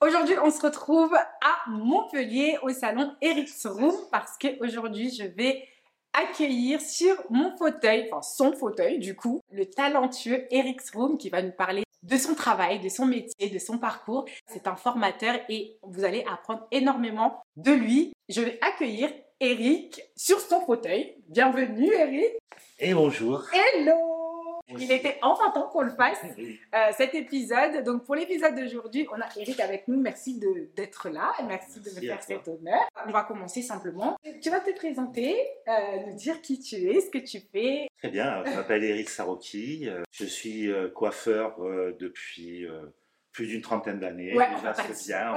Aujourd'hui, on se retrouve à Montpellier au salon Eric's Room parce qu'aujourd'hui, je vais accueillir sur mon fauteuil, enfin son fauteuil du coup, le talentueux Eric's Room qui va nous parler de son travail, de son métier, de son parcours. C'est un formateur et vous allez apprendre énormément de lui. Je vais accueillir Eric sur son fauteuil. Bienvenue Eric. Et bonjour. Hello il était enfin temps qu'on le fasse, euh, cet épisode. Donc, pour l'épisode d'aujourd'hui, on a Eric avec nous. Merci d'être là et merci, de me faire cet honneur. On va commencer simplement. Tu vas te présenter, euh, nous dire qui tu es, ce que tu fais. Très bien, je m'appelle Eric Saroki. Je suis euh, coiffeur depuis plus d'une trentaine d'années. Ouais, Déjà, c'est bien.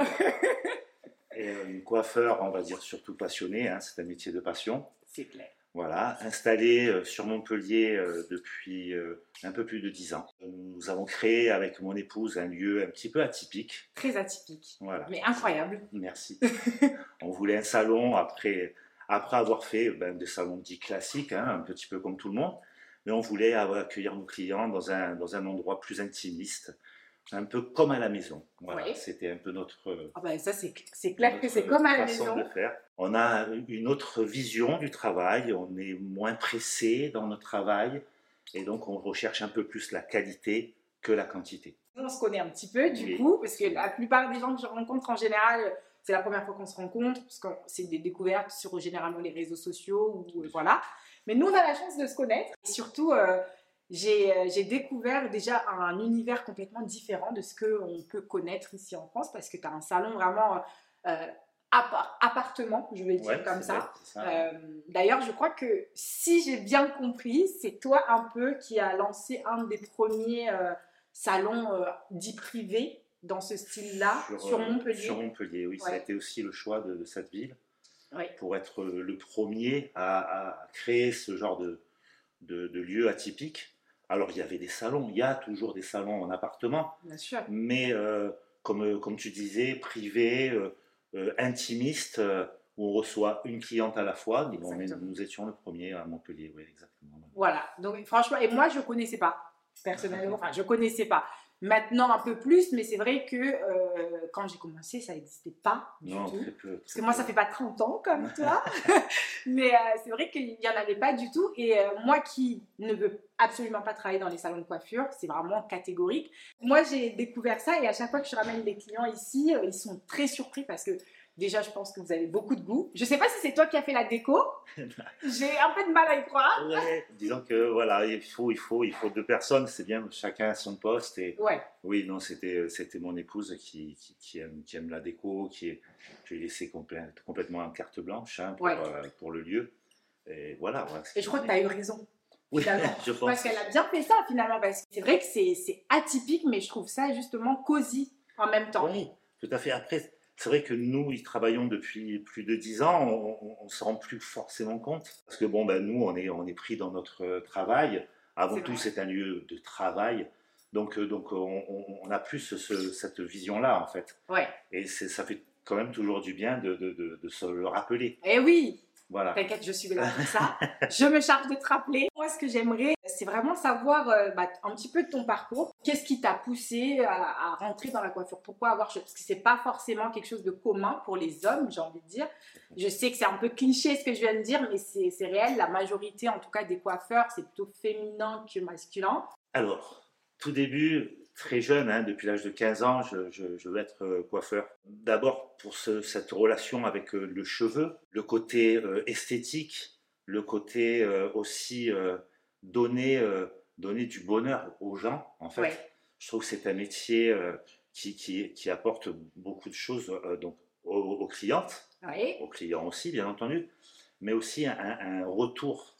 et coiffeur, on va dire surtout passionné. Hein, c'est un métier de passion. C'est clair. Voilà, installé euh, sur Montpellier euh, depuis euh, un peu plus de dix ans. Nous avons créé avec mon épouse un lieu un petit peu atypique. Très atypique. Voilà. Mais incroyable. Merci. On voulait un salon après, après avoir fait ben, des salons dits classiques, hein, un petit peu comme tout le monde, mais on voulait accueillir nos clients dans un, dans un endroit plus intimiste, un peu comme à la maison. Voilà, c'était un peu notre. Ah ben ça, c'est clair que c'est comme à la maison. De faire. On a une autre vision du travail, on est moins pressé dans notre travail, et donc on recherche un peu plus la qualité que la quantité. On se connaît un petit peu du coup, parce que la plupart des gens que je rencontre en général, c'est la première fois qu'on se rencontre, parce que c'est des découvertes sur généralement les réseaux sociaux, ou voilà. Mais nous, on a la chance de se connaître. Et surtout, euh, euh, j'ai découvert déjà un univers complètement différent de ce qu'on peut connaître ici en France parce que tu as un salon vraiment euh, appartement, je vais dire comme ça. Euh, d'ailleurs, je crois que si j'ai bien compris, c'est toi un peu qui a lancé un des premiers salons dits privés dans ce style-là sur, Montpellier. Sur Montpellier, oui. Ça a été aussi le choix de, cette ville pour être le premier à, créer ce genre de, de, de lieu atypique alors, il y avait des salons, il y a toujours des salons en appartement. Bien sûr. Mais, euh, comme, comme tu disais, privé, euh, euh, intimiste, où on reçoit une cliente à la fois. nous étions le premier à Montpellier, oui, exactement. Voilà. Donc, franchement, et moi, je ne connaissais pas, personnellement. Enfin, je ne connaissais pas. Maintenant, un peu plus, mais c'est vrai que euh, quand j'ai commencé, ça n'existait pas du non, tout. Très peu, Parce que moi, ça fait pas 30 ans comme toi. mais euh, c'est vrai qu'il n'y en avait pas du tout. Et euh, moi qui ne veux absolument pas travailler dans les salons de coiffure, c'est vraiment catégorique. Moi, j'ai découvert ça et à chaque fois que je ramène des clients ici, ils sont très surpris parce que Déjà, je pense que vous avez beaucoup de goût. Je ne sais pas si c'est toi qui as fait la déco. J'ai un peu de mal à y croire. disons que voilà, il faut, il faut, il faut deux personnes. C'est bien, chacun a son poste. Et ouais. Oui, non, c'était, c'était mon épouse qui, qui, aime, qui aime la déco, qui est, je l'ai laissé complètement en carte blanche hein, pour, euh, pour, le lieu. Et voilà. et je crois que tu as eu raison. Oui, je pense. Parce qu'elle a bien fait ça finalement. Parce que c'est vrai que c'est, c'est atypique, mais je trouve ça justement cosy en même temps. Oui, tout à fait. Après, c'est vrai que nous, y travaillons depuis plus de dix ans, on ne se rend plus forcément compte. Parce que bon, ben, nous, on est, on est pris dans notre travail. Avant tout, c'est un lieu de travail. Donc, euh, donc on, a plus cette vision-là, en fait. Ouais. Et ça fait quand même toujours du bien de, de, de se le rappeler. Eh oui T'inquiète, je suis là pour ça. je me charge de te rappeler. Moi, ce que j'aimerais, c'est vraiment savoir euh, bah, un petit peu de ton parcours. Qu'est-ce qui t'a poussé à, rentrer dans la coiffure? Pourquoi avoir Parce que c'est pas forcément quelque chose de commun pour les hommes, j'ai envie de dire. Je sais que c'est un peu cliché ce que je viens de dire, mais c'est réel. La majorité, en tout cas, des coiffeurs, c'est plutôt féminin que masculin. Alors, tout début, très jeune, hein, depuis l'âge de 15 ans, je, veux être euh, coiffeur. D'abord pour cette relation avec euh, le cheveu, le côté euh, esthétique, le côté aussi donner, donner du bonheur aux gens, en fait. Je trouve que c'est un métier qui, qui, apporte beaucoup de choses donc, aux, clientes, aux clients aussi, bien entendu, mais aussi un, retour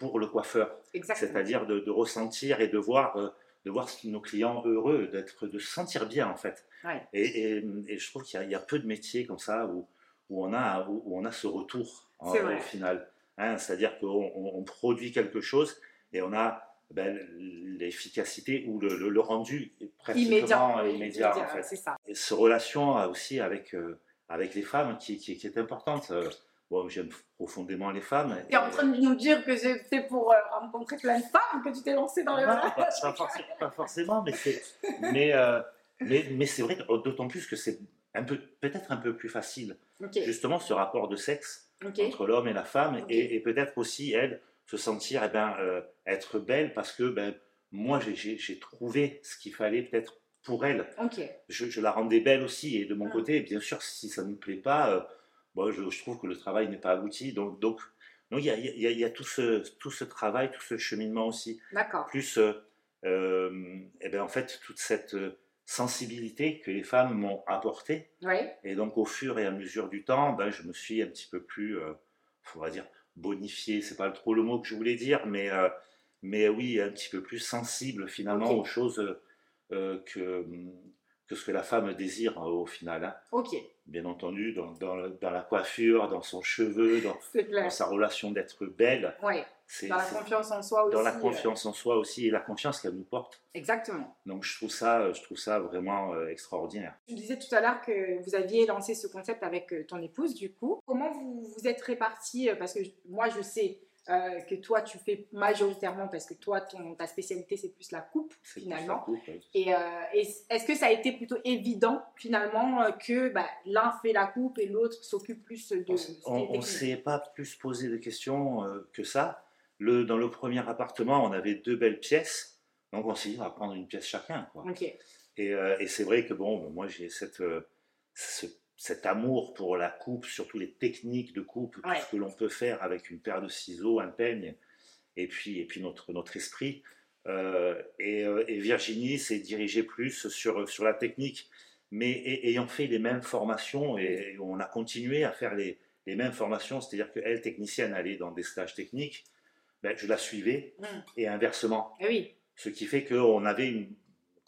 pour le coiffeur. C'est-à-dire de, de, ressentir et de voir de voir nos clients heureux, d'être, de se sentir bien en fait. Et, et, je trouve qu'il y, a peu de métiers comme ça où, où, on, a, où, on a ce retour au final. Hein, c'est-à-dire qu'on on produit quelque chose et on a ben, l'efficacité ou le, le, rendu immédiat, immédiat, en fait. Ça. Et ce relation aussi avec, euh, avec les femmes qui, qui, est importante. Bon, j'aime profondément les femmes. Tu es en train de nous dire que c'était pour euh, rencontrer plein de femmes que tu t'es lancé dans le Non, pas, pas forcément, pas forcément, mais c'est, mais, euh, mais, mais c'est vrai, d'autant plus que c'est un peu, peut-être un peu plus facile, justement, ce rapport de sexe entre l'homme et la femme, et, et peut-être aussi, elle, se sentir, eh ben, euh, être belle, parce que ben, moi, j'ai- trouvé ce qu'il fallait peut-être pour elle. Je, je la rendais belle aussi, et de mon Mm. côté, bien sûr, si ça ne me plaît pas, bon, je, je trouve que le travail n'est pas abouti, donc donc donc il y a, il y a- il y a tout, ce, tout ce travail, tout ce cheminement aussi. D'accord. plus euh, euh, eh ben, en fait toute cette euh, sensibilité que les femmes m'ont apportée. Oui, et donc au fur et à mesure du temps ben, je me suis un petit peu plus euh, on va dire bonifié c'est pas trop le mot que je voulais dire mais euh, mais oui un petit peu plus sensible finalement aux choses que que ce que la femme désire euh, au final hein. ok, bien entendu dans, dans, le- dans la coiffure dans son cheveu dans, sa relation d'être belle Oui, c'est dans la confiance en soi aussi. dans la euh, confiance en soi aussi et la confiance qu'elle nous porte exactement. donc je trouve ça, je trouve ça vraiment euh, extraordinaire. Tu disais tout à l'heure que vous aviez lancé ce concept avec euh, ton épouse, du coup. Comment vous vous êtes répartis euh, Parce que moi, je sais euh, que toi, tu fais majoritairement, parce que toi, ton, ta spécialité, c'est plus la coupe, finalement. Et, euh, est-ce que ça a été plutôt évident, finalement, euh, que bah, l'un fait la coupe et l'autre s'occupe plus de... On ne s'est pas plus posé de questions euh, que ça. Le, dans le premier appartement, on avait deux belles pièces, donc on s'est dit on va prendre une pièce chacun. Quoi. Et, et c'est vrai que bon, moi j'ai cette, ce- cet amour pour la coupe, surtout les techniques de coupe, tout ce que l'on peut faire avec une paire de ciseaux, un peigne, et puis, et puis notre, notre esprit. Euh, et, euh, et Virginie s'est dirigée plus sur, sur la technique, mais et- ayant fait les mêmes formations, et, on a continué à faire les, les mêmes formations, c'est-à-dire qu'elle, technicienne, allait dans des stages techniques, ben, je la suivais, Mm. et inversement. Eh oui, Ce qui fait qu'on avait une,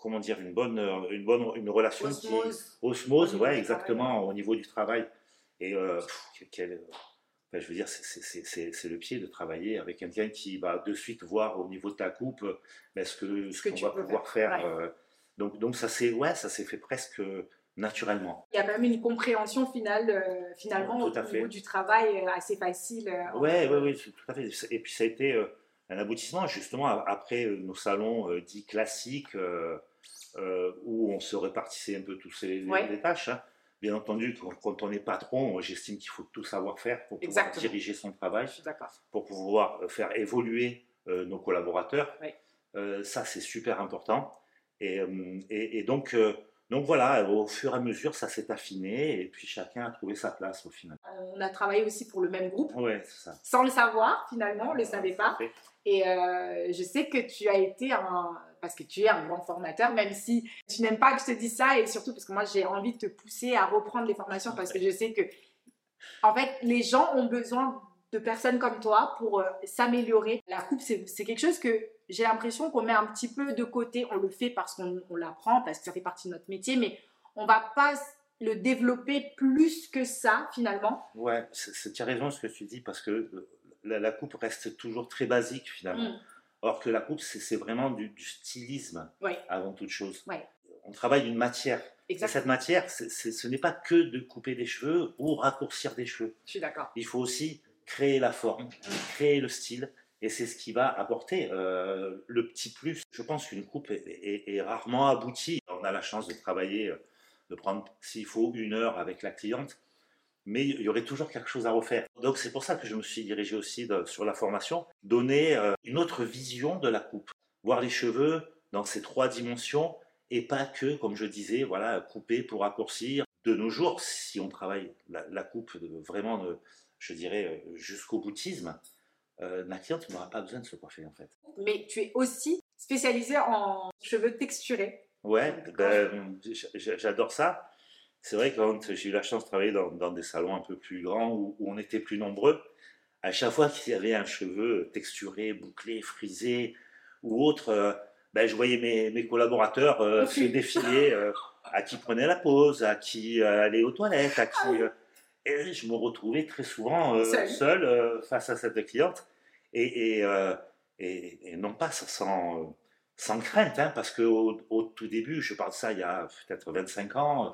comment dire, une bonne, euh, une bonne une relation qui osmose. osmose, Au ouais, exactement, au niveau du travail. Et euh, pff, quel- enfin, je veux dire, c'est- le pied de travailler avec quelqu'un qui va de suite voir au niveau de ta coupe euh, ben, ce que Ce qu'on tu va pouvoir faire, faire. euh, donc, donc ça s'est ouais, ça s'est fait presque naturellement. Il y a quand même une compréhension finale, euh, finalement, au fait. niveau du travail euh, assez facile. euh, Ouais, entre- ouais, ouais, tout à fait. Et puis ça a été euh, un aboutissement justement après euh, nos salons euh, dits classiques euh, euh, où on se répartissait un peu tous les, les- Ouais. les tâches. hein. Bien entendu, quand, on est patron, j'estime qu'il faut tout savoir faire pour pouvoir Exactement. diriger son travail, pour pouvoir euh, faire évoluer euh, nos collaborateurs. Ouais. Euh, ça, c'est super important. Et, et- et donc, donc voilà, au fur et à mesure, ça s'est affiné et puis chacun a trouvé sa place au final. On a travaillé aussi pour le même groupe, Ouais, c'est ça. sans le savoir, finalement, on ne le savait pas. Et euh, je sais que tu as été un. Parce que tu es un grand formateur, même si tu n'aimes pas que je te dise ça, et surtout parce que moi j'ai envie de te pousser à reprendre les formations parce que je sais que, en fait, les gens ont besoin de personnes comme toi pour euh, s'améliorer. La coupe, c'est quelque chose que j'ai l'impression qu'on met un petit peu de côté. On le fait parce qu'on on l'apprend, parce que ça fait partie de notre métier, mais on va pas le développer plus que ça, finalement. Ouais, tu as raison ce que tu dis parce que euh, la, la coupe reste toujours très basique finalement. Mm. Or que la coupe, c'est vraiment du, du stylisme Ouais. avant toute chose. Ouais. On travaille une matière. Et cette matière, ce n'est pas que de couper des cheveux ou raccourcir des cheveux. Je suis d'accord. Il faut aussi créer la forme, créer le style. Et c'est ce qui va apporter euh, le petit plus. Je pense qu'une coupe est, est- est rarement aboutie. On a la chance de travailler, euh, de prendre, s'il faut, une heure avec la cliente. Mais il y aurait toujours quelque chose à refaire. Donc c'est pour ça que je me suis dirigé aussi de- sur la formation, donner euh, une autre vision de la coupe, voir les cheveux dans ces trois dimensions et pas que, comme je disais, voilà, couper pour raccourcir. De nos jours, si on travaille la, la coupe de- vraiment, de- je dirais, euh, jusqu'au boutisme, euh, ma cliente n'aura pas besoin de se coiffer en fait. Mais tu es aussi spécialisé en cheveux texturés. Ouais, ben, j'adore ça. C'est vrai que quand j'ai eu la chance de travailler dans, dans des salons un peu plus grands où, où on était plus nombreux, à chaque fois qu'il y avait un cheveu texturé, bouclé, frisé ou autre, euh, ben, je voyais mes, mes collaborateurs euh, se défiler, euh, à qui prenait la pause, à qui allait aux toilettes, à qui... euh, et je me retrouvais très souvent Seul. face à cette cliente et, et, et- et non pas sans, sans crainte, hein, parce qu'au au tout début, je parle de ça il y a peut-être 25 ans.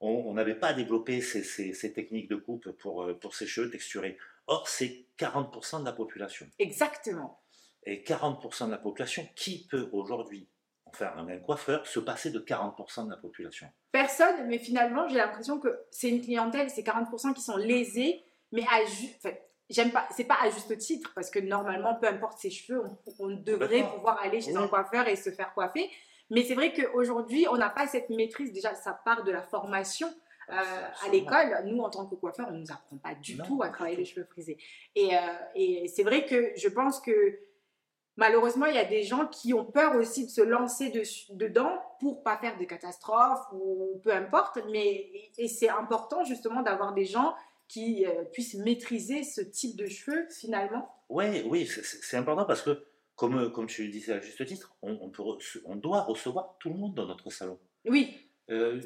On n'avait pas développé ces, ces- ces techniques de coupe pour, euh, pour ces cheveux texturés. Or, c'est 40% de la population. Exactement. Et 40% de la population, qui peut aujourd'hui, enfin un coiffeur, se passer de 40% de la population? Personne, mais finalement, j'ai l'impression que c'est une clientèle, c'est 40% qui sont lésés, mais à ju- enfin, j'aime pas, c'est pas à juste titre, parce que normalement, peu importe ses cheveux, on, on devrait pouvoir aller chez un coiffeur et se faire coiffer. Mais c'est vrai qu'aujourd'hui, on n'a pas cette maîtrise. Déjà, ça part de la formation. Euh, à l'école, nous, en tant que coiffeur, on ne nous apprend pas du Non, tout à travailler les cheveux frisés. Et, euh, et c'est vrai que je pense que malheureusement, il y a des gens qui ont peur aussi de se lancer dedans pour pas faire de catastrophes ou peu importe. Mais et c'est important justement d'avoir des gens qui euh, puissent maîtriser ce type de cheveux finalement. Oui, oui, c'est important parce que, comme, comme tu le disais à juste titre, on, on peut rece- on doit recevoir tout le monde dans notre salon. Oui, Euh,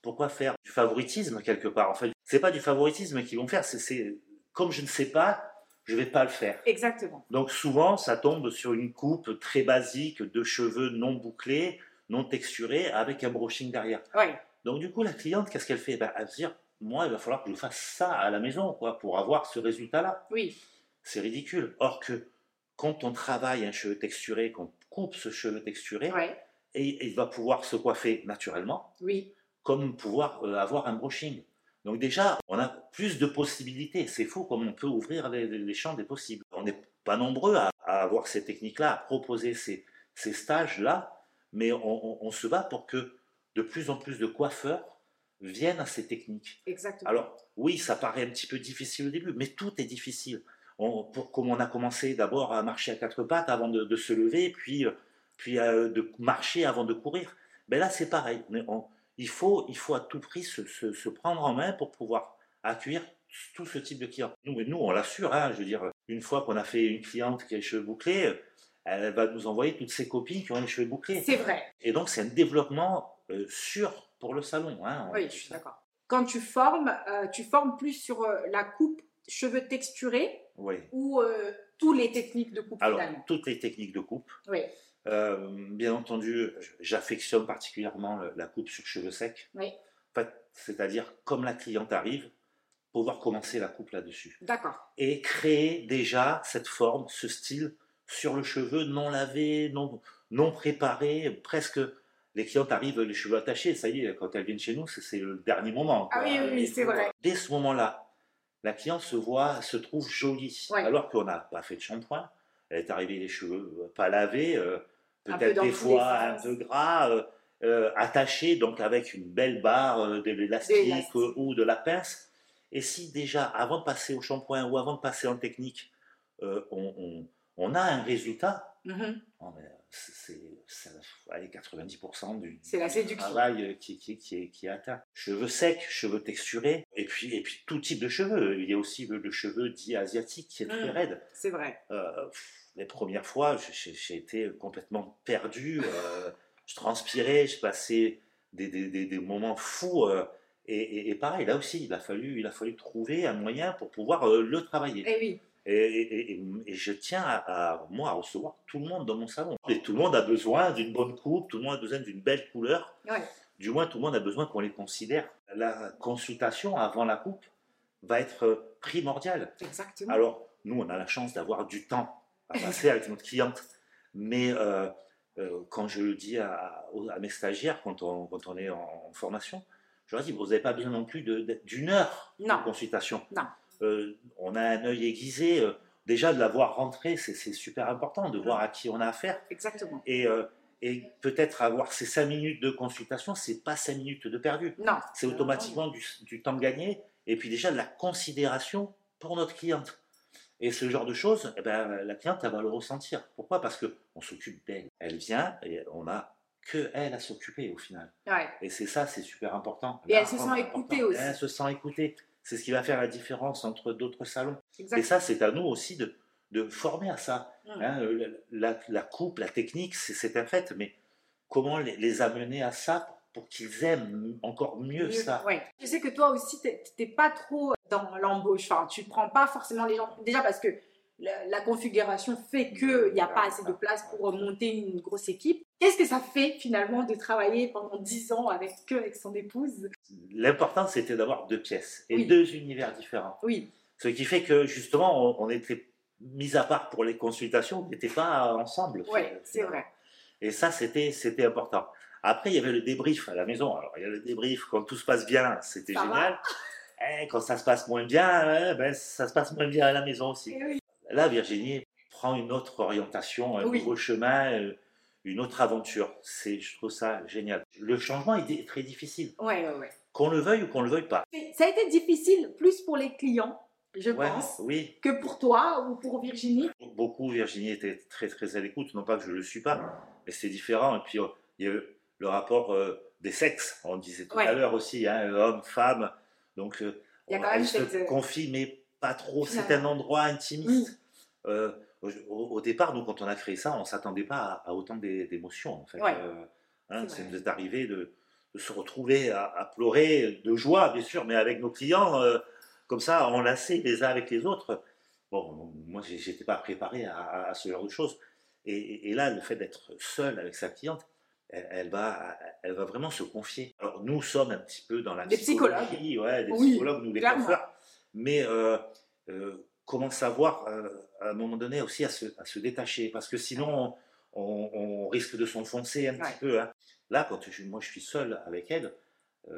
pourquoi faire du favoritisme quelque part? En fait, c'est pas du favoritisme qu'ils vont faire, c'est- comme je ne sais pas, je vais pas le faire. exactement. Donc souvent, ça tombe sur une coupe très basique de cheveux non bouclés, non texturés, avec un brushing derrière. Ouais, Donc du coup, la cliente, qu'est-ce qu'elle fait? Ben, Elle va se dire, moi, il va falloir que je fasse ça à la maison, quoi, pour avoir ce résultat-là. oui, C'est ridicule. Or que quand on travaille un cheveu texturé, qu'on coupe ce cheveu texturé, ouais, et, il va pouvoir se coiffer naturellement, oui, comme pouvoir euh, avoir un brushing. Donc déjà, on a plus de possibilités. C'est fou comme on peut ouvrir les, les- les champs des possibles. On n'est pas nombreux à, à avoir ces techniques-là, à proposer ces, ces stages-là, mais on, on- on se bat pour que de plus en plus de coiffeurs viennent à ces techniques. exactement. Alors oui, ça paraît un petit peu difficile au début, mais tout est difficile. On, pour, comme on a commencé d'abord à marcher à quatre pattes avant de, de se lever, puis, euh, puis euh, de marcher avant de courir, ben là c'est pareil. On- il, faut, il faut à tout prix se, se- se prendre en main pour pouvoir accueillir tout ce type de clients. Nous, nous on l'assure, hein, je veux dire, une fois qu'on a fait une cliente qui a les cheveux bouclés, elle va nous envoyer toutes ses copines qui ont les cheveux bouclés. C'est vrai. Et donc c'est un développement euh, sûr pour le salon. hein. Oui, je suis d'accord. Quand tu formes, euh, tu formes plus sur la coupe cheveux texturés Oui. ou euh, toutes les techniques de coupe Alors, finalement. toutes les techniques de coupe. Oui, Euh, bien entendu, j'affectionne particulièrement la coupe sur cheveux secs. oui, c'est-à-dire, comme la cliente arrive, pouvoir commencer la coupe là-dessus. d'accord. Et créer déjà cette forme, ce style sur le cheveu non lavé, non, non préparé, presque. Les clientes arrivent les cheveux attachés, ça y est, quand elles viennent chez nous, c'est- le dernier moment. Ah quoi. oui, oui, c'est vrai. Dès ce moment-là, la cliente se voit, se trouve jolie, Ouais. alors qu'on n'a pas fait de shampoing. Elle est arrivée les cheveux euh, pas lavés, euh, peut-être des fois un peu gras, euh, euh, attachés, donc avec une belle barre de l'élastique ou de la pince. Et si déjà, avant de passer au shampoing ou avant de passer en technique, on, on- on a un résultat, Mhm. oh, mais c'est c'est- c'est- allez, 90% du, travail euh, qui, qui, qui est, qui est atteint. Cheveux secs, cheveux texturés, et puis, et puis tout type de cheveux. Il y a aussi le, le cheveu dit asiatique qui est très Mm. raide. C'est vrai. Euh, les premières fois, j'ai- été complètement perdu. euh, je transpirais, je passais des, des- des- des moments fous. euh, et, et- et pareil, là aussi, il a fallu, il a fallu trouver un moyen pour pouvoir euh, le travailler. Eh oui, Et, et- et- et je tiens à, à, moi, à recevoir tout le monde dans mon salon. Et tout le monde a besoin d'une bonne coupe, tout le monde a besoin d'une belle couleur. ouais. Du moins, tout le monde a besoin qu'on les considère. La consultation avant la coupe va être primordiale. exactement. Alors, nous, on a la chance d'avoir du temps à passer avec notre cliente. Mais euh, euh, quand je le dis à, mes stagiaires, quand on, quand on est en, formation, je leur dis, vous n'avez pas besoin non plus d'une heure Non. de consultation. Non. Euh, on a un œil aiguisé. euh, déjà, de la voir rentrer, c'est super important, de voir à qui on a affaire. Exactement. Et, euh, et peut-être avoir ces cinq minutes de consultation, c'est pas cinq minutes de perdu. Non. C'est automatiquement du, du temps gagné et puis déjà de la considération pour notre cliente. Et ce genre de choses, eh ben, la cliente, elle va le ressentir. Pourquoi? Parce qu'on s'occupe d'elle. Elle vient et on n'a que elle à s'occuper au final. Ouais. Et c'est ça, c'est super important. Et elle se sent écoutée aussi. Elle se sent écoutée. C'est ce qui va faire la différence entre d'autres salons. Et ça, c'est à nous aussi de, de former à ça. Hein, euh, la, la coupe, la technique, c'est un fait, mais comment les, les amener à ça pour qu'ils aiment encore mieux ça? Ouais. Je sais que toi aussi, t'es t'es pas trop dans l'embauche. Enfin, tu prends pas forcément les gens. Déjà parce que la, la configuration fait qu'il n'y a pas assez de place pour monter une grosse équipe. Qu'est-ce que ça fait finalement de travailler pendant 10 ans avec que avec son épouse? L'important, c'était d'avoir deux pièces et Oui. deux univers différents. Oui, Ce qui fait que justement, on, on était mis à part pour les consultations, on n'était pas ensemble. finalement. c'est vrai. Et ça, c'était, c'était important. Après, il y avait le débrief à la maison. Alors, il y a le débrief quand tout se passe bien, c'était génial. Eh, quand ça se passe moins bien, eh, ben, ça se passe moins bien à la maison aussi. Eh oui. Là, Virginie prend une autre orientation, un Oui. nouveau chemin, euh, une autre aventure. C'est, je trouve ça génial. Le changement est très difficile, Ouais, ouais, ouais. qu'on le veuille ou qu'on le veuille pas. Ça a été difficile plus pour les clients, je pense, oui, que pour toi ou pour Virginie. beaucoup. Virginie était très très à l'écoute. Non pas que je le suis pas, mais c'est différent. Et puis il y a eu le rapport euh, des sexes. On disait tout à l'heure aussi, hein, homme, femme. Donc euh, Il y a on- quand même elle se cette, euh, confie, mais pas trop. C'est un endroit intimiste. Euh, au, au départ, nous, quand on a créé ça, on s'attendait pas à, à autant d'é- d'émotions. En fait, Ouais. Euh, hein, C'est nous est arrivé de, de se retrouver à, à pleurer de joie, bien sûr, mais avec nos clients, euh, comme ça, enlacés les uns avec les autres. Bon, moi, j'étais pas préparé à, ce genre de choses. Et, là, le fait d'être seul avec sa cliente, elle, elle va, elle va vraiment se confier. Alors, nous sommes un petit peu dans la Des psychologie, ouais, des Oui, psychologues, nous, les coiffeurs. Mais euh, euh, comment savoir, euh, à un moment donné, aussi à se, à se détacher? Parce que sinon, on, on risque de s'enfoncer un Ouais. petit peu. hein. Là, quand je- moi je suis seul avec elle,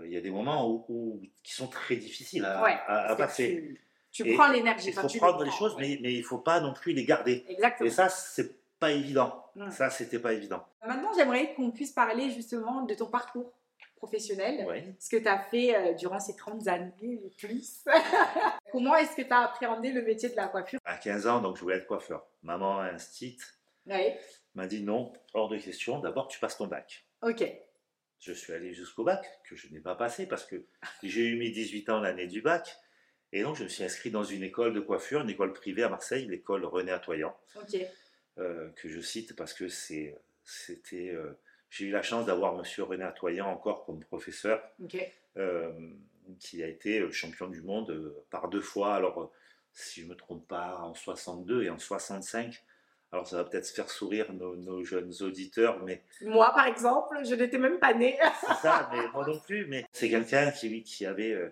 il y a des moments où, où- qui sont très difficiles à, Ouais, à- à passer. Tu, tu prends l'énergie. Il faut tu prendre les choses, ouais. mais, mais il ne faut pas non plus les garder. Exactement. Et ça, c'est pas évident. Mm. Ça, c'était pas évident. Maintenant, j'aimerais qu'on puisse parler justement de ton parcours professionnel. Ouais. Ce que tu as fait euh, durant ces 30 années et plus. Comment est-ce que tu as appréhendé le métier de la coiffure? À 15 ans, donc je voulais être coiffeur. Maman, instite, Ouais. m'a dit non, hors de question. D'abord, tu passes ton bac. Ok. Je suis allé jusqu'au bac, que je n'ai pas passé parce que j'ai eu mes 18 ans l'année du bac. Et donc, je me suis inscrit dans une école de coiffure, une école privée à Marseille, l'école René Atoyant, Ok. euh, que je cite parce que c'est, c'était, euh, j'ai eu la chance d'avoir Monsieur René Atoyant encore comme professeur, euh, qui a été euh, champion du monde euh, par deux fois. Alors, si je ne me trompe pas, en 62 et en 65. Alors, ça va peut-être faire sourire nos, nos jeunes auditeurs, mais Moi, par exemple, je n'étais même pas née. c'est ça, mais moi non plus. Mais c'est quelqu'un qui, qui, avait, euh,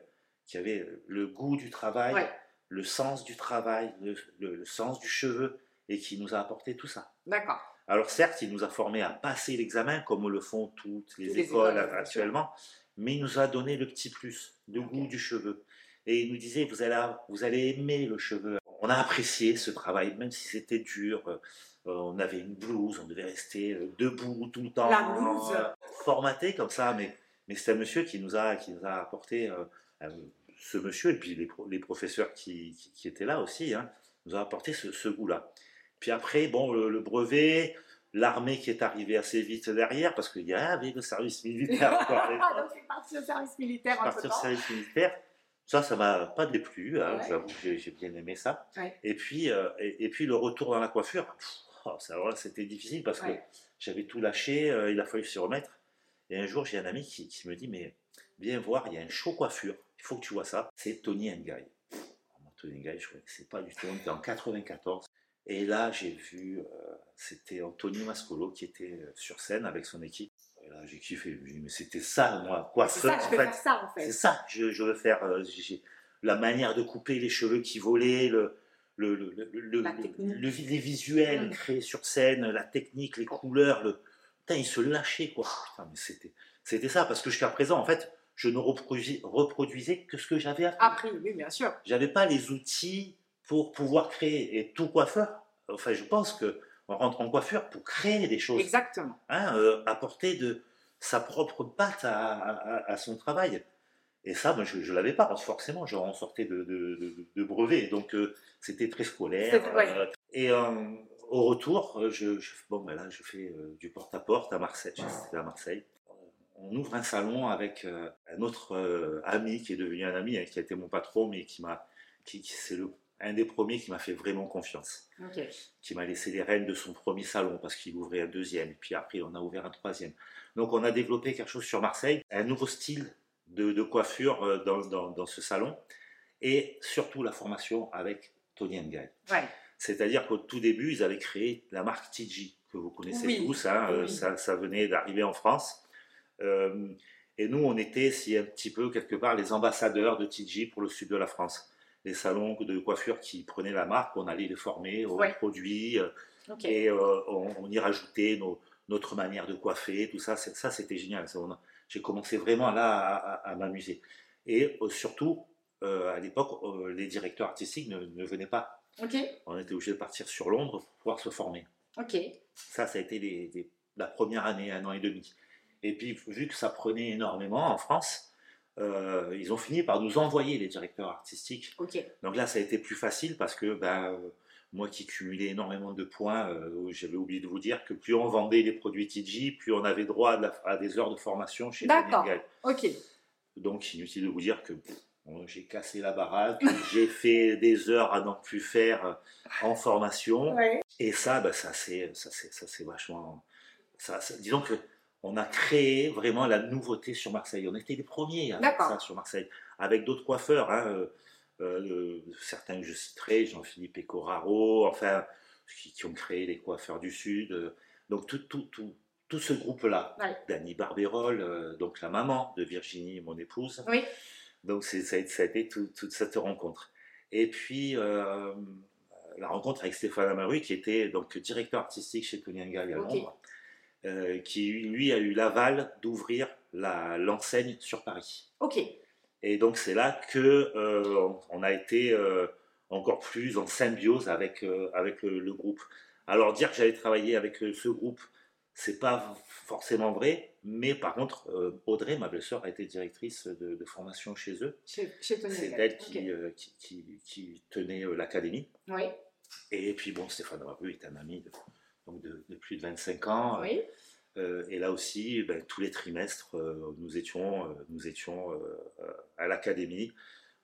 qui avait le goût du travail, Ouais. le sens du travail, le, le- le sens du cheveu, et qui nous a apporté tout ça. D'accord. Alors certes, il nous a formés à passer l'examen, comme le font toutes les Toutes les écoles, actuellement, mais il nous a donné le petit plus, le goût du cheveu. Et il nous disait, vous allez, vous allez aimer le cheveu. On a apprécié ce travail, même si c'était dur. Euh, on avait une blouse, on devait rester euh, debout tout le temps. La blouse. euh, Formaté comme ça, mais, mais c'est un monsieur qui nous a, qui nous a apporté, euh, ce monsieur, et puis les, pro- les professeurs qui, qui- qui étaient là aussi, hein, nous a apporté ce, ce goût-là. Puis après, bon, le, le brevet, l'armée qui est arrivée assez vite derrière, parce qu'il y avait le service militaire. Ah, donc, es parti au service militaire Partir au service militaire, ça, ça m'a pas déplu, hein, Ouais. j'avoue que j'ai- j'ai bien aimé ça. Ouais. Et, puis, euh, et, et puis le retour dans la coiffure, pff, oh, ça, alors là, c'était difficile parce que j'avais tout lâché, euh, il a fallu s'y remettre. Et un jour, j'ai un ami qui, qui me dit, mais viens voir, il y a un show coiffure, il faut que tu vois ça, c'est Tony moi, Tony Nguy, je croyais que c'est pas du tout, on était en 94. Et là, j'ai vu, euh, c'était Anthony Mascolo qui était euh, sur scène avec son équipe. Et là, j'ai kiffé, mais c'était ça, moi, C'est coiffeur, ça, je en fait? faire ça en C'est ça, je, je veux faire euh, la manière de couper les cheveux qui volaient, le, les visuels Mm. créés sur scène, la technique, les couleurs. Le... Putain, ils se lâchaient, quoi. Putain, mais c'était, c'était ça, parce que jusqu'à présent, en fait, je ne reproduisais, reproduisais que ce que j'avais appris. Appris, oui, bien sûr. J'avais pas les outils pour pouvoir créer. Et tout coiffeur, enfin, je pense que on rentre en coiffure pour créer des choses Exactement. hein, euh, apporter de sa propre patte à, à- à son travail. Et ça, moi, je ne l'avais pas, forcément, j'en sortais de, de, de- de brevet, donc euh, c'était très scolaire. Ouais. euh, et euh, au retour, je, je- bon, ben là, je fais du porte-à-porte à Marseille, à Marseille. On ouvre un salon avec un autre ami qui est devenu un ami, hein, qui a été mon patron, mais qui m'a, qui, qui- c'est le, un des premiers qui m'a fait vraiment confiance qui m'a laissé les rênes de son premier salon parce qu'il ouvrait un deuxième, puis après on a ouvert un troisième. Donc on a développé quelque chose sur Marseille, un nouveau style de, de coiffure euh, dans, dans- dans ce salon, et surtout la formation avec Tony. Ouais. C'est-à-dire qu'au tout début, ils avaient créé la marque TG, que vous connaissez Oui, tous. hein, euh, oui. ça, ça venait d'arriver en France. Euh, et nous, on était, si un petit peu, quelque part, les ambassadeurs de TG pour le sud de la France. Les salons de coiffure qui prenaient la marque, on allait les former aux Ouais. produits. euh, et euh, on, on y rajoutait nos- notre manière de coiffer, tout ça. Ça, c'était génial. J'ai commencé vraiment là à, à- à m'amuser. Et euh, surtout, euh, à l'époque, les directeurs artistiques ne, ne venaient pas. On était obligé de partir sur Londres pour pouvoir se former. Ça, ça a été les- les- la première année, un an et demi. Et puis, vu que ça prenait énormément en France, euh, ils ont fini par nous envoyer les directeurs artistiques donc là, ça a été plus facile parce que ben, euh, moi qui cumulais énormément de points, euh, j'avais oublié de vous dire que plus on vendait les produits TG, plus on avait droit à, de la- à des heures de formation chez D'accord. Ok. Donc inutile de vous dire que pff, bon, j'ai cassé la baraque, j'ai fait des heures à n'en plus faire en formation. Ouais. Et ça, ben, ça c'est ça c'est ça c'est vachement. Ça, ça- disons que on a créé vraiment la nouveauté sur Marseille. On était les premiers à faire ça sur Marseille, avec d'autres coiffeurs. hein, euh, euh, certains que je citerai, Jean-Philippe Ecoraro, enfin, qui, qui ont créé les coiffeurs du Sud. euh, donc tout, tout, tout, tout ce groupe-là, Ouais. Dany Barbérol, euh, donc la maman de Virginie, mon épouse. Oui. Donc ça, a, ça a été tout- toute cette rencontre. Et puis la rencontre avec Stéphane Amaru, qui était donc directeur artistique chez Tony Gall à. Londres, euh, qui lui a eu l'aval d'ouvrir la, l'enseigne sur Paris. Ok. Et donc c'est là que euh, on- a été euh, encore plus en symbiose avec, avec le, le groupe. Alors dire que j'allais travailler avec ce groupe, c'est pas forcément vrai, mais par contre, Audrey, ma belle-sœur, a été directrice de, de formation chez eux. Chez, chez Tony C'est elle qui, Ok. qui, qui- qui tenait l'académie. Oui. Et puis bon, Stéphane Amaru est un ami de, donc de, de plus de 25 ans. Oui. Euh, et là aussi, ben, tous les trimestres, euh, nous étions, euh, nous étions euh, euh, à l'académie.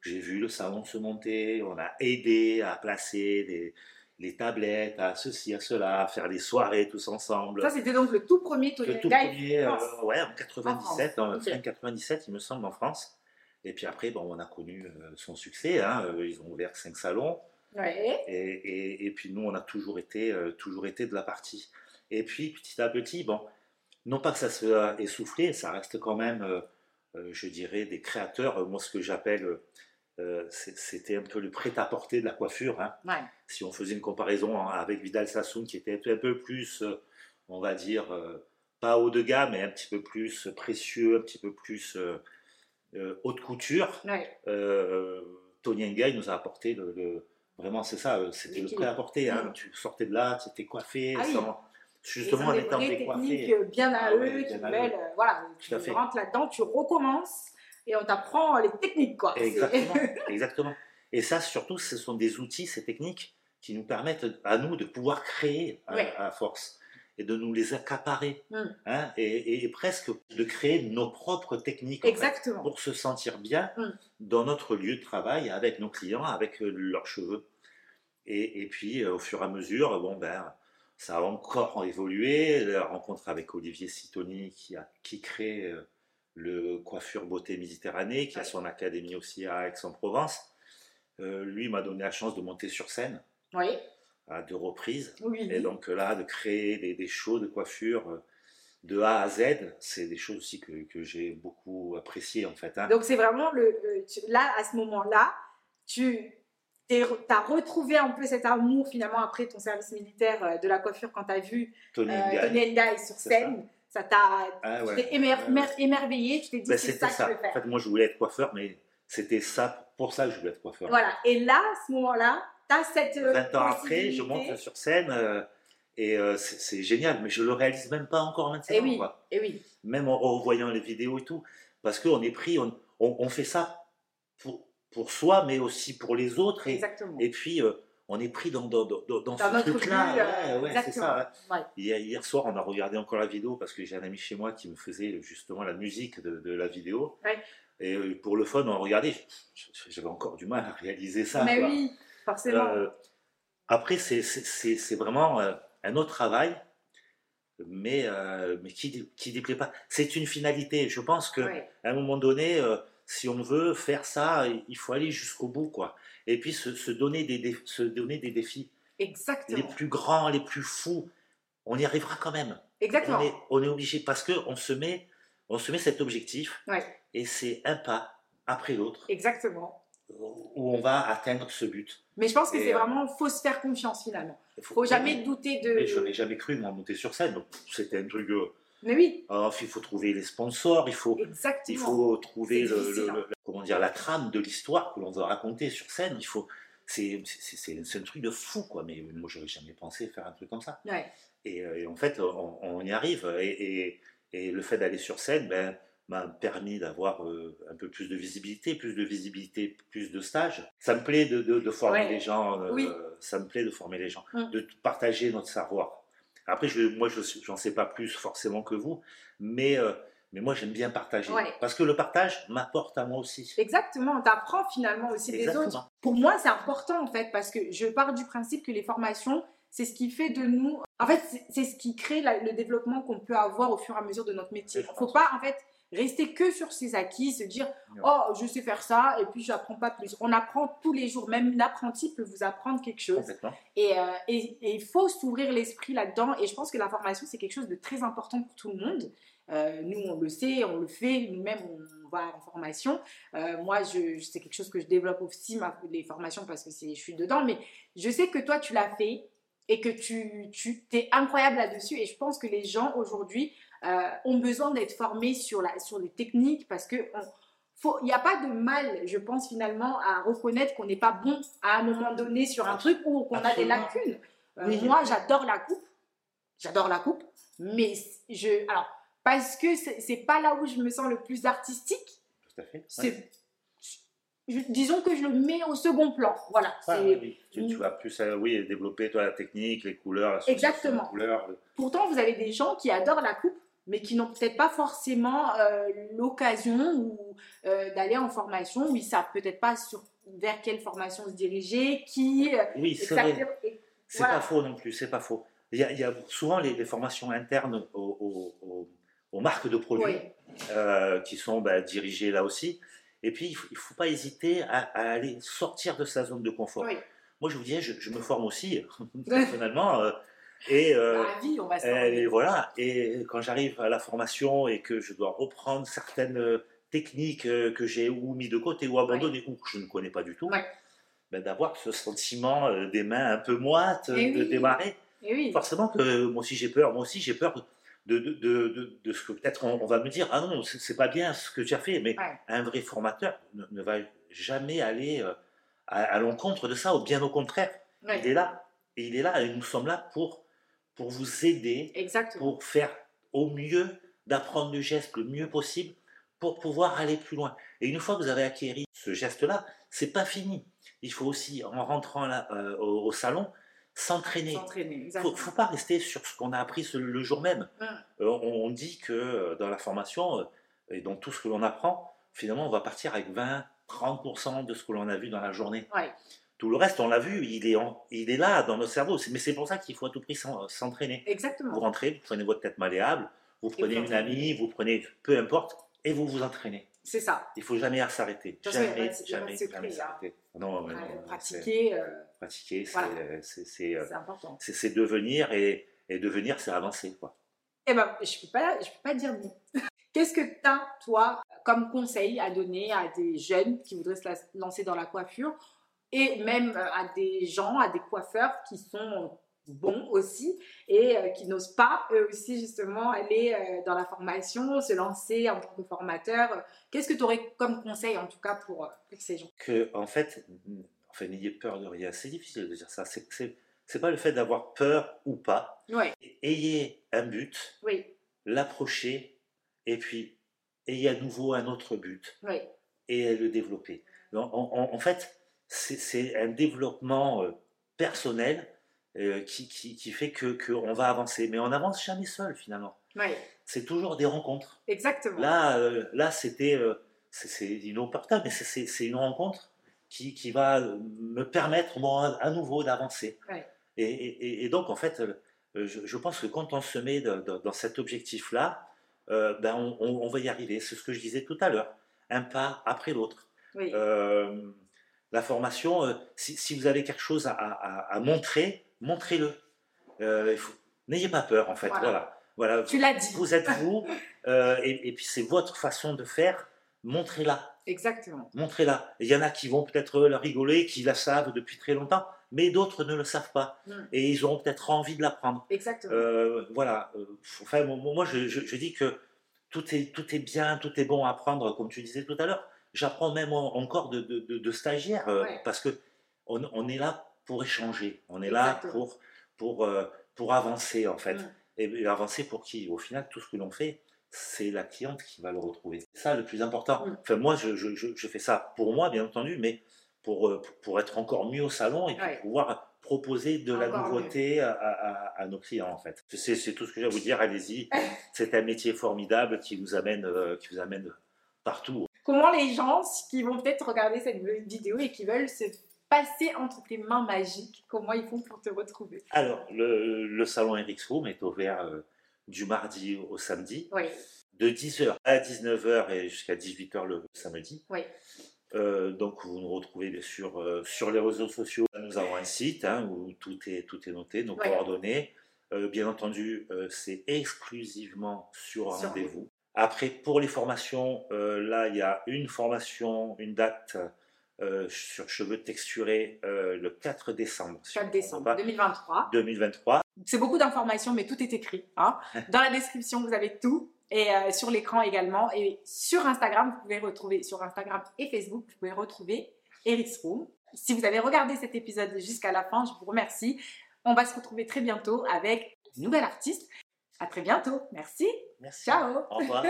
J'ai vu le salon se monter, on a aidé à placer les, les tablettes, à ceci, à cela, à faire des soirées tous ensemble. Ça, c'était donc le tout premier Tony le tout premier, euh, ouais, en 97, En en fin 97, il me semble, en France. Et puis après, bon, on a connu euh, son succès. hein, euh, ils ont ouvert cinq salons. Ouais. Et, et- et puis nous, on a toujours été, euh, toujours été de la partie. Et puis petit à petit, bon, non pas que ça se essoufflé, ça reste quand même, euh, euh, je dirais, des créateurs. Euh, Moi, ce que j'appelle, euh, euh, c'était un peu le prêt-à-porter de la coiffure. hein. Ouais. Si on faisait une comparaison avec Vidal Sassoon, qui était un peu plus, euh, on va dire, euh, pas haut de gamme, mais un petit peu plus précieux, un petit peu plus euh, euh, haute couture. Ouais. Euh, Tony Ngaï nous a apporté le, le- vraiment c'est ça euh, c'était le prêt à porter hein. Tu sortais de là tu étais coiffé Ah oui. sans- justement Ils en ont des étant vraies décoiffé techniques euh, bien à Ah eux, ouais, qui euh, voilà, tu rentres là-dedans, tu recommences et on t'apprend les techniques, quoi. Exactement exactement et ça surtout ce sont des outils ces techniques qui nous permettent à nous de pouvoir créer à, Ouais. à force et de nous les accaparer Mm. hein, et, et- et presque de créer nos propres techniques en fait, Exactement. pour se sentir bien Mm. dans notre lieu de travail avec nos clients, avec euh, leurs cheveux. Et, et puis, euh, au fur et à mesure, bon, ben, ça a encore évolué. La rencontre avec Olivier Sitoni, qui, a, qui crée euh, le Coiffure Beauté Méditerranée, qui a son académie aussi à Aix-en-Provence. Euh, lui m'a donné la chance de monter sur scène Oui, à deux reprises. oui. Et donc là, de créer des, des shows de coiffure de A à Z, c'est des choses aussi que, que j'ai beaucoup appréciées en fait. hein. Donc c'est vraiment le, là à ce moment-là, tu as retrouvé un peu cet amour finalement après ton service militaire euh, de la coiffure quand tu as vu Tony euh, Ndiaye sur scène. Ça t'a Ah tu ouais. émer- Ouais, émerveillé, tu t'es dit Ben, c'est ça que je veux faire. En fait, moi, je voulais être coiffeur, mais c'était ça, pour ça que je voulais être coiffeur. Voilà, et là, à ce moment-là, tu as cette. euh, 20 ans après, je monte sur scène euh, et euh, c'est c'est génial, mais je le réalise même pas encore maintenant. Et oui, quoi. et oui. Même en revoyant les vidéos et tout, parce qu'on est pris, on, on- on fait ça pour, pour soi, mais aussi pour les autres. Et, Exactement. et puis, euh, on est pris dans, dans, dans, dans ce truc-là. bulle, Ouais, euh, ouais, c'est ça. ouais. Hier, soir, on a regardé encore la vidéo parce que j'ai un ami chez moi qui me faisait justement la musique de, de la vidéo. Et euh, pour le fun, on a regardé. J'avais encore du mal à réaliser ça. Mais quoi. oui, forcément. Euh, après, c'est- vraiment euh, un autre travail, mais, euh, mais qui ne déplaît pas. C'est une finalité. Je pense qu'à un moment donné, euh, si on veut faire ça, il faut aller jusqu'au bout. quoi. Et puis se, se donner des, dé- se donner des défis. Exactement. les plus grands, les plus fous, on y arrivera quand même. Exactement. On est, on est obligé parce que on se met, on se met cet objectif Ouais. et c'est un pas après l'autre Exactement. où on va atteindre ce but. Mais je pense que c'est euh, vraiment, faut se faire confiance finalement. Il Faut jamais douter de. Mais je n'aurais jamais cru moi monter sur scène. Donc, C'était un truc. euh, Mais oui, alors, il faut trouver les sponsors, il faut, exactement. il faut trouver le, difficile, le- le- comment dire, la trame de l'histoire que l'on veut raconter sur scène. Il faut, c'est, c'est, c'est- c'est un truc de fou quoi. Mais moi j'aurais jamais pensé faire un truc comme ça. Ouais. Et, euh, et en fait, on, on y arrive. Et, et- et le fait d'aller sur scène ben, m'a permis d'avoir euh, un peu plus de visibilité, plus de visibilité, plus de stages. Ça me plaît de, de- de former Ouais. les gens. euh, Oui. Ça me plaît de former les gens, Mm. de partager notre savoir. Après, je, moi, je n'en sais pas plus forcément que vous, mais, euh, mais moi, j'aime bien partager. Ouais. Parce que le partage m'apporte à moi aussi. Exactement, tu apprends finalement aussi des autres. Pour moi, c'est important en fait, parce que je pars du principe que les formations, c'est ce qui fait de nous. En fait, c'est- ce qui crée la- le développement qu'on peut avoir au fur et à mesure de notre métier. Il ne faut pas en fait rester que sur ses acquis, se dire oh je sais faire ça et puis je n'apprends pas plus. On apprend tous les jours, même une apprentie peut vous apprendre quelque chose. Euh, et- et il faut s'ouvrir l'esprit là-dedans. Et je pense que la formation, c'est quelque chose de très important pour tout le monde. Euh, nous, on le sait, on le fait, nous-mêmes, on va en formation. Euh, moi, je, c'est quelque chose que je développe aussi, ma, les formations, parce que c'est, je suis dedans. Mais je sais que toi, tu l'as fait et que tu, tu es incroyable là-dessus. Et je pense que les gens aujourd'hui euh, ont besoin d'être formés sur, la, sur les techniques parce que il n'y a pas de mal, je pense finalement, à reconnaître qu'on n'est pas bon à un moment donné sur un truc ou qu'on a des lacunes. Euh, Oui. Moi, j'adore la coupe. J'adore la coupe. Mais je. Alors, parce que c'est pas là où je me sens le plus artistique. Tout à fait. Ouais. C'est. je- disons que je le mets au second plan. Voilà. Oui. Tu, tu vas plus euh, oui, développer toi, la technique, les couleurs, l'association Exactement. couleurs. le- Pourtant, vous avez des gens qui adorent la coupe, mais qui n'ont peut-être pas forcément euh, l'occasion ou euh, d'aller en formation, ou ils savent peut-être pas sur vers quelle formation se diriger, qui. euh, Oui, c'est vrai. C'est voilà. pas faux non plus, c'est pas faux. Il y a, il y a souvent les, les formations internes aux, aux- marques de produits Oui. euh, qui sont bah, dirigées là aussi. Et puis, il ne faut, pas hésiter à, à aller sortir de sa zone de confort. Oui. Moi, je vous disais, je, je me forme aussi, personnellement. Et, euh, Dans la vie, on va se et former. voilà. Et quand j'arrive à la formation et que je dois reprendre certaines euh, techniques euh, que j'ai ou mis de côté ou abandonnées ou que je ne connais pas du tout, ben, d'avoir ce sentiment des mains un peu moites, Eh de oui. démarrer. Et oui. Forcément que moi aussi j'ai peur. Moi aussi j'ai peur de, de, de, de- ce que peut-être on, on va me dire ah non c'est c'est pas bien ce que tu as fait. Mais Ouais. un vrai formateur ne, ne va jamais aller euh, à, à l'encontre de ça ou bien au contraire. Ouais. Il est là et il est là et nous sommes là pour pour vous aider Exactement. pour faire au mieux d'apprendre le geste le mieux possible pour pouvoir aller plus loin. Et une fois que vous avez acquéri ce geste-là, c'est pas fini. Il faut aussi, en rentrant là, euh, au, au salon, s'entraîner. Il Exactement. faut, faut pas rester sur ce qu'on a appris ce- le jour même. Mm. Euh, on, on dit que euh, dans la formation euh, et dans tout ce que l'on apprend, finalement, on va partir avec 20-30% de ce que l'on a vu dans la journée. Ouais. Tout le reste, on l'a vu, il est, en- il est là dans notre cerveau. C'est- Mais c'est pour ça qu'il faut à tout prix s'en- s'entraîner. Vous Exactement. rentrez, vous prenez votre tête malléable, vous prenez vous une amie, vous prenez peu importe, et vous vous entraînez. C'est ça. Il faut jamais s'arrêter. Jamais, jamais, jamais hein. s'arrêter. Non, Ouais, non, c'est- pratiquer, euh, pratiquer, c'est Voilà. c'est- c'est, euh, c'est important. c'est- c'est devenir et, et devenir, c'est avancer. Quoi. Eh ben, je peux pas, je peux pas dire non. Qu'est-ce que tu as, toi, comme conseil à donner à des jeunes qui voudraient se la- lancer dans la coiffure et même euh, à des gens, à des coiffeurs qui sont bons aussi et euh, qui n'osent pas eux aussi justement aller euh, dans la formation, se lancer en tant que formateur Qu'est-ce que tu aurais comme conseil en tout cas pour, euh, pour ces gens? Que, en fait, enfin, n'ayez peur de rien. C'est difficile de dire ça. C'est, c'est, pas le fait d'avoir peur ou pas. Oui, Ayez un but, oui, l'approcher, et puis ayez à nouveau un autre but. oui. et le développer. Donc, En, en- en fait, c'est- un développement euh, personnel euh, qui, qui, qui fait que qu'on va avancer. Mais on n'avance jamais seul finalement. C'est toujours des rencontres. Exactement. Là, euh, là c'était euh, c'est- inopportable, mais c'est- une rencontre qui, qui va me permettre moi à nouveau d'avancer. Ouais. Et, et- et donc en fait, je, je pense que quand on se met de- de- dans cet objectif-là, euh, ben on, on- on va y arriver. C'est ce que je disais tout à l'heure, un pas après l'autre. oui. La formation, euh, si, si vous avez quelque chose à, à- à montrer, montrez-le. Euh, N'ayez pas peur, en fait. Voilà. Voilà. voilà. Tu l'as dit. Vous êtes vous, euh, et, et puis c'est votre façon de faire. Montrez-la. Exactement. Montrez-la. Il y en a qui vont peut-être la rigoler, qui la savent depuis très longtemps, mais d'autres ne le savent pas. Mm. Et ils auront peut-être envie de l'apprendre. Exactement. Voilà. Enfin, moi, moi, je, je- je dis que tout est, tout est bien, tout est bon à apprendre, comme tu disais tout à l'heure. J'apprends même en- encore de, de, de- de stagiaires, euh, Ouais. parce que on, on est là pour échanger. On est là pour, pour, euh, pour avancer, en fait. Et, et avancer pour qui? Au final, tout ce que l'on fait, c'est la cliente qui va le retrouver. C'est ça le plus important. Enfin, moi, je, je- fais ça pour moi, bien entendu, mais pour, euh, pour- être encore mieux au salon et puis pouvoir proposer de la nouveauté à, à- à nos clients, en fait. C'est c'est tout ce que j'ai à vous dire. Allez-y. C'est un métier formidable qui vous amène, euh, qui vous amène partout. Comment les gens qui vont peut-être regarder cette vidéo et qui veulent se passer entre tes mains magiques, comment ils font pour te retrouver? Alors, le, le salon Eric's Room est ouvert euh, du mardi au samedi, Oui, de 10h à 19h et jusqu'à 18h le samedi. oui. Euh, donc vous nous retrouvez bien sûr euh, sur les réseaux sociaux. Nous avons un site hein, où tout est, tout est noté, nos Ouais. coordonnées. Euh, bien entendu, c'est exclusivement sur Sur rendez-vous. Après, pour les formations, euh, là, il y a une formation, une date euh, sur cheveux texturés euh, le 4 décembre. si je 4 me trompe décembre pas, 2023. 2023. C'est beaucoup d'informations, mais tout est écrit. hein. Dans la description, vous avez tout. Et sur l'écran également. Et sur Instagram, vous pouvez retrouver, sur Instagram et Facebook, vous pouvez retrouver Eris Room. Si vous avez regardé cet épisode jusqu'à la fin, je vous remercie. On va se retrouver très bientôt avec une nouvelle artiste. À très bientôt. Merci. Merci. Ciao. Au revoir.